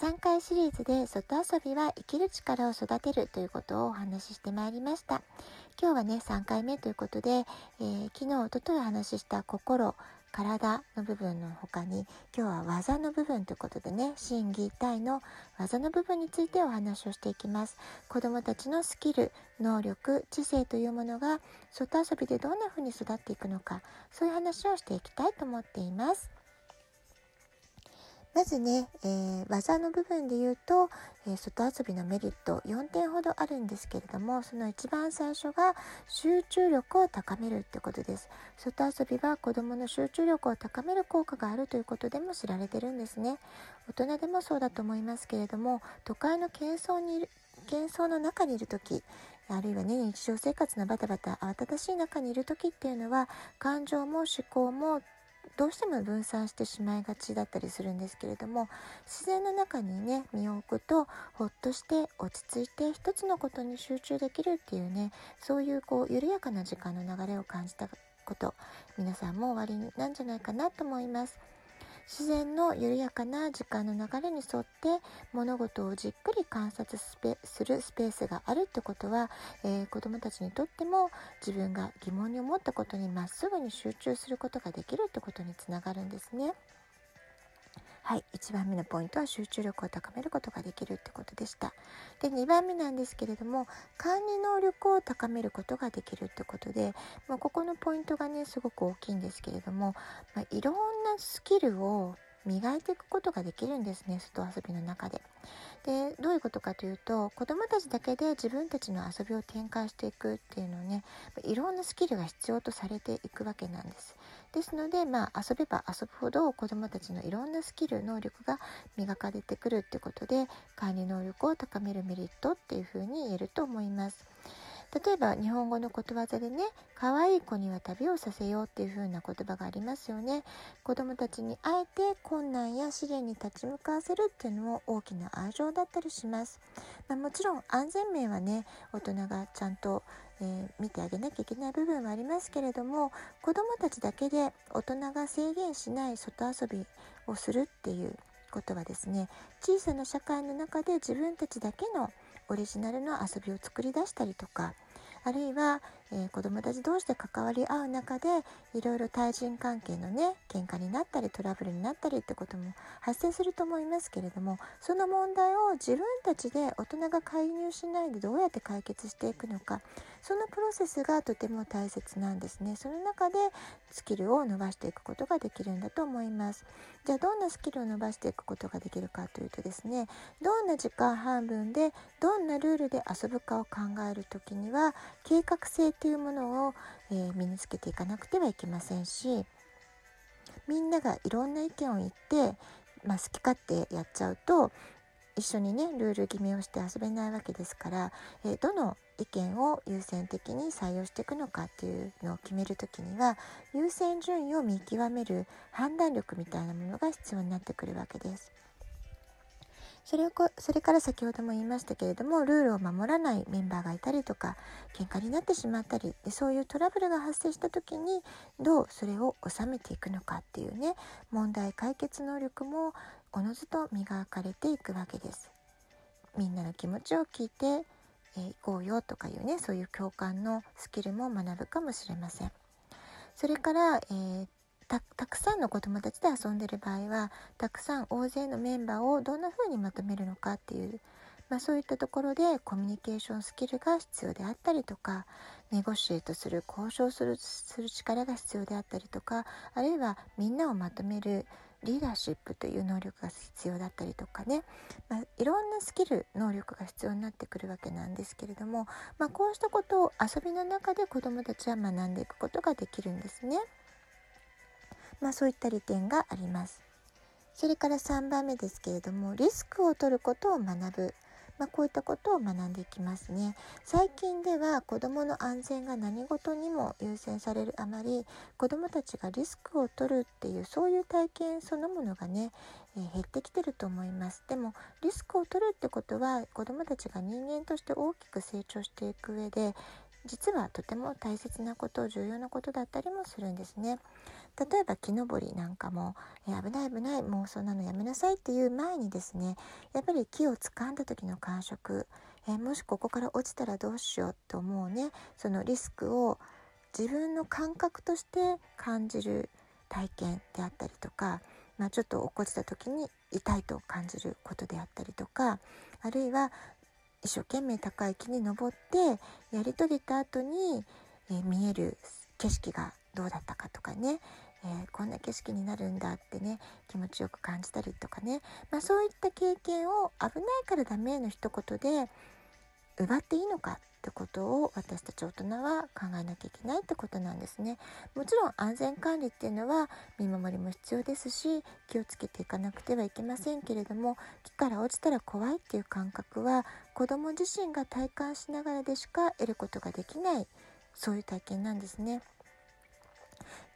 3回シリーズで外遊びは生きる力を育てるということをお話ししてまいりました。今日はね、3回目ということで、えー、昨日、おとといお話しした心、体の部分の他に今日は技の部分ということでね心技体の技の部分についてお話をしていきます子どもたちのスキル能力知性というものが外遊びでどんな風に育っていくのかそういう話をしていきたいと思っていますまずね、えー、技の部分で言うと、えー、外遊びのメリット4点ほどあるんですけれどもその一番最初が集中力を高めるってことです。外遊びは子どもの集中力を高める効果があるということでも知られてるんですね。大人でもそうだと思いますけれども都会の喧騒にいる喧騒の中にいる時あるいはね日常生活のバタバタ慌ただしい中にいる時っていうのは感情も思考もどうしても分散してしまいがちだったりするんですけれども自然の中にね身を置くとほっとして落ち着いて一つのことに集中できるっていうねそういうこう緩やかな時間の流れを感じたこと皆さんもおありなんじゃないかなと思います。自然の緩やかな時間の流れに沿って物事をじっくり観察するスペースがあるってことは、えー、子どもたちにとっても自分が疑問に思ったことにまっすぐに集中することができるってことにつながるんですね。はい、1番目のポイントは集中力を高めることができるってことでした。で、2番目なんですけれども、管理能力を高めることができるってことで、まあ、ここのポイントがね、すごく大きいんですけれども、まあ、いろんなスキルを磨いていくことができるんですね外遊びの中で。でどういうことかというと子どもたちだけで自分たちの遊びを展開していくっていうのをねいろんなスキルが必要とされていくわけなんです。ですのでまあ遊べば遊ぶほど子どもたちのいろんなスキル能力が磨かれてくるってことで管理能力を高めるメリットっていうふうに言えると思います。例えば日本語のことわざでね可愛い子には旅をさせようっていう風な言葉がありますよね。子供たちにあえて困難や試練に立ち向かわせるっていうのも大きな愛情だったりします、まあ、もちろん安全面はね大人がちゃんと、えー、見てあげなきゃいけない部分はありますけれども子供たちだけで大人が制限しない外遊びをするっていうことはですね。小さな社会の中で自分たちだけのオリジナルの遊びを作り出したりとかあるいは、えー、子どもたち同士で関わり合う中でいろいろ対人関係のね喧嘩になったりトラブルになったりってことも発生すると思いますけれどもその問題を自分たちで大人が介入しないでどうやって解決していくのかそのプロセスがとても大切なんですね。その中でスキルを伸ばしていくことができるんだと思います。じゃあどんなスキルを伸ばしていくことができるかというとですねどんな時間半分でどんなルールで遊ぶかを考える時には計画性っていうものを、えー、身につけていかなくてはいけませんしみんながいろんな意見を言って、まあ、好き勝手やっちゃうと一緒にねルール決めをして遊べないわけですから、え、どの意見を優先的に採用していくのかっていうのを決める時には優先順位を見極める判断力みたいなものが必要になってくるわけです。それをこそれから先ほども言いましたけれどもルールを守らないメンバーがいたりとか喧嘩になってしまったりでそういうトラブルが発生した時にどうそれを収めていくのかっていうね問題解決能力もおのずと磨かれていくわけです。みんなの気持ちを聞いてえー、行こうよとかいうねそういう共感のスキルも学ぶかもしれません。それから、えー、たくさんの子どもたちで遊んでる場合はたくさん大勢のメンバーをどんな風にまとめるのかっていう、まあ、そういったところでコミュニケーションスキルが必要であったりとかネゴシエートする交渉するする力が必要であったりとかあるいはみんなをまとめるリーダーシップという能力が必要だったりとかね、まあ、いろんなスキル能力が必要になってくるわけなんですけれども、まあ、こうしたことを遊びの中で子どもたちは学んでいくことができるんですね。まあ、そういった利点があります。それから3番目ですけれどもリスクを取ることを学ぶ。まあ、こういったことを学んでいきますね最近では子どもの安全が何事にも優先されるあまり子どもたちがリスクを取るっていうそういう体験そのものがね、えー、減ってきてると思いますでもリスクを取るってことは子どもたちが人間として大きく成長していく上で実はとても大切なこと重要なことだったりもするんですね。例えば木登りなんかも、危ない危ないもうそんなのやめなさいっていう前にですねやっぱり木を掴んだ時の感触、えもしここから落ちたらどうしようと思うねそのリスクを自分の感覚として感じる体験であったりとか、まあ、ちょっと落っこちた時に痛いと感じることであったりとかあるいは一生懸命高い木に登ってやり遂げた後に、えー、見える景色がどうだったかとかね、えー、こんな景色になるんだってね気持ちよく感じたりとかね、まあ、そういった経験を危ないからダメの一言で奪っていいのかってことを私たち大人は考えなきゃいけないってことなんですね。もちろん安全管理っていうのは見守りも必要ですし気をつけていかなくてはいけませんけれども木から落ちたら怖いっていう感覚は子ども自身が体感しながらでしか得ることができないそういう体験なんですね。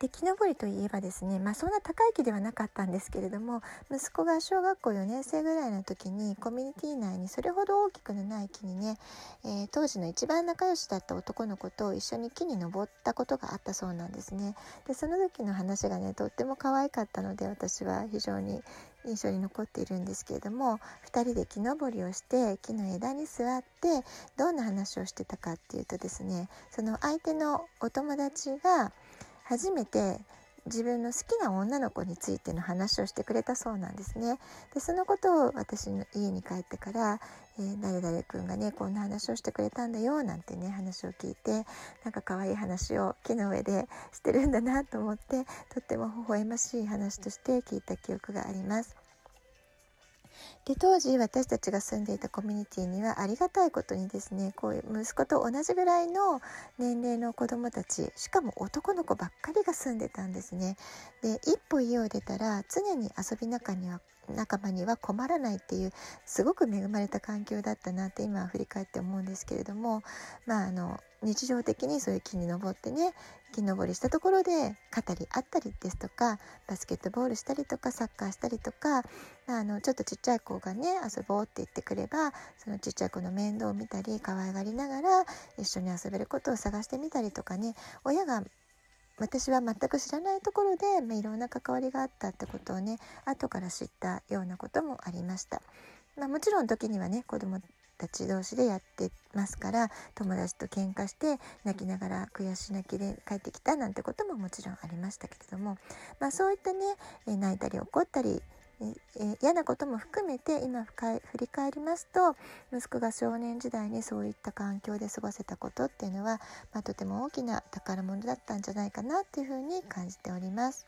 で木登りといえばですね、まあ、そんな高い木ではなかったんですけれども息子が小学校4年生ぐらいの時にコミュニティ内にそれほど大きくのない木にね、えー、当時の一番仲良しだった男の子と一緒に木に登ったことがあったそうなんですね。でその時の話がねとっても可愛かったので私は非常に印象に残っているんですけれども2人で木登りをして木の枝に座ってどんな話をしてたかっていうとですねその相手のお友達が初めて自分の好きな女の子についての話をしてくれたそうなんですね。でそのことを私の家に帰ってから「えー、誰々君がねこんな話をしてくれたんだよ」なんてね話を聞いてなんか可愛い話を木の上でしてるんだなと思ってとっても微笑ましい話として聞いた記憶があります。で当時私たちが住んでいたコミュニティにはありがたいことにですねこういう息子と同じぐらいの年齢の子どもたちしかも男の子ばっかりが住んでたんですね。で一歩家を出たら常に遊び仲には仲間には困らないっていうすごく恵まれた環境だったなって今振り返って思うんですけれどもまああの日常的にそういう木に登ってね木登りしたところで語り合ったりですとかバスケットボールしたりとかサッカーしたりとかあのちょっとちっちゃい子がね遊ぼうって言ってくればそのちっちゃい子の面倒を見たり可愛がりながら一緒に遊べることを探してみたりとかね親が私は全く知らないところで、まあ、いろんな関わりがあったってことをね後から知ったようなこともありました。まあ、もちろん時にはね子供たち同士でやってますから友達と喧嘩して泣きながら悔し泣きで帰ってきたなんてことももちろんありましたけれども、まあ、そういったねえ泣いたり怒ったりえ嫌なことも含めて今振り返りますと息子が少年時代にそういった環境で過ごせたことっていうのは、まあ、とても大きな宝物だったんじゃないかなっていうふうに感じております。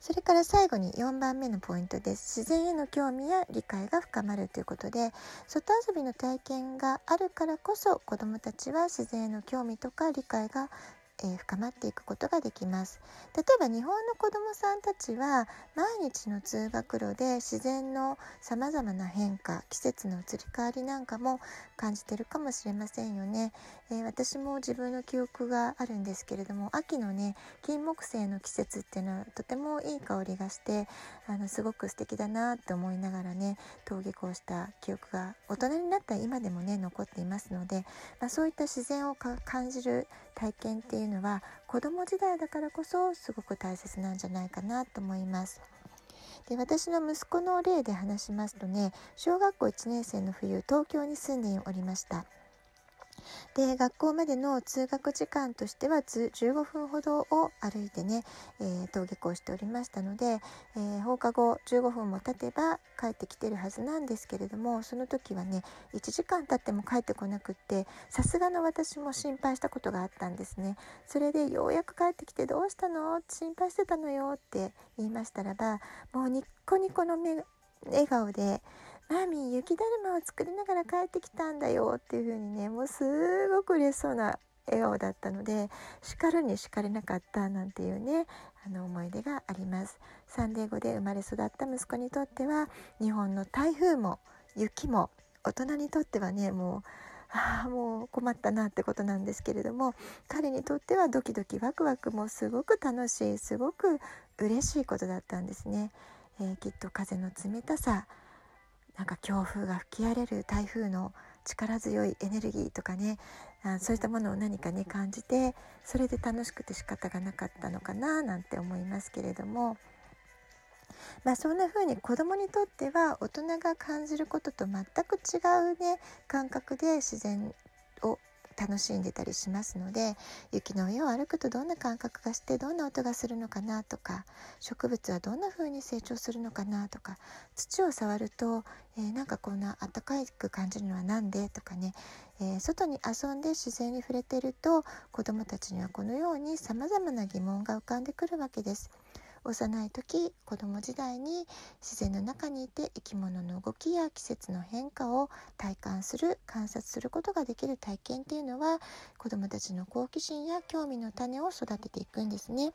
それから最後に4番目のポイントです。自然への興味や理解が深まるということで、外遊びの体験があるからこそ子どもたちは自然への興味とか理解がえー、深まっていくことができます。例えば日本の子どもさんたちは毎日の通学路で自然のさまざまな変化季節の移り変わりなんかも感じてるかもしれませんよね、えー、私も自分の記憶があるんですけれども秋のね金木犀の季節っていうのはとてもいい香りがしてあのすごく素敵だなって思いながらね登下校した記憶が大人になった今でもね残っていますので、まあ、そういった自然を感じる体験っていうのは子供時代だからこそすごく大切なんじゃないかなと思います。で私の息子の例で話しますとね小学校1年生の冬東京に住んでおりました。で学校までの通学時間としては15分ほどを歩いてね、えー、登下校しておりましたので、えー、放課後15分も経てば帰ってきてるはずなんですけれどもその時はね1時間経っても帰ってこなくってさすがの私も心配したことがあったんですね。それでようやく帰ってきてどうしたの？心配してたのよって言いましたらばもうニッコニコの目笑顔でマーミー雪だるまを作りながら帰ってきたんだよっていう風にねもうすごく嬉しそうな笑顔だったので叱るに叱れなかったなんていうねあの思い出がありますサンデー語で生まれ育った息子にとっては日本の台風も雪も大人にとってはねもうああもう困ったなってことなんですけれども彼にとってはドキドキワクワクもすごく楽しいすごく嬉しいことだったんですね。えー、きっと風の冷たさなんか強風が吹き荒れる台風の力強いエネルギーとかねあそういったものを何かね感じてそれで楽しくて仕方がなかったのかななんて思いますけれども。まあ、そんな風に子どもにとっては大人が感じることと全く違うね感覚で自然を楽しんでたりしますので雪の上を歩くとどんな感覚がしてどんな音がするのかなとか植物はどんな風に成長するのかなとか土を触ると、えー、なんかこんな暖かく感じるのは何でとかね、えー、外に遊んで自然に触れてると子どもたちにはこのようにさまざまな疑問が浮かんでくるわけです。幼い時子供時代に自然の中にいて生き物の動きや季節の変化を体感する観察することができる体験っていうのは子供たちの好奇心や興味の種を育てていくんですね。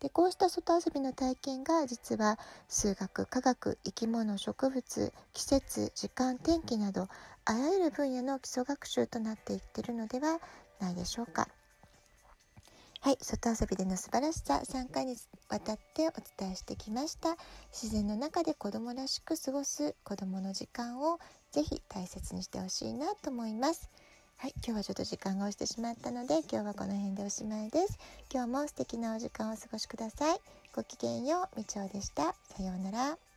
でこうした外遊びの体験が実は数学科学生き物植物季節時間天気などあらゆる分野の基礎学習となっていってるのではないでしょうか。はい、外遊びでの素晴らしさ3回にわたってお伝えしてきました。自然の中で子供らしく過ごす子供の時間をぜひ大切にしてほしいなと思います。はい、今日はちょっと時間が押してしまったので今日はこの辺でおしまいです。今日も素敵なお時間をお過ごしください。ごきげんようみちおでした。さようなら。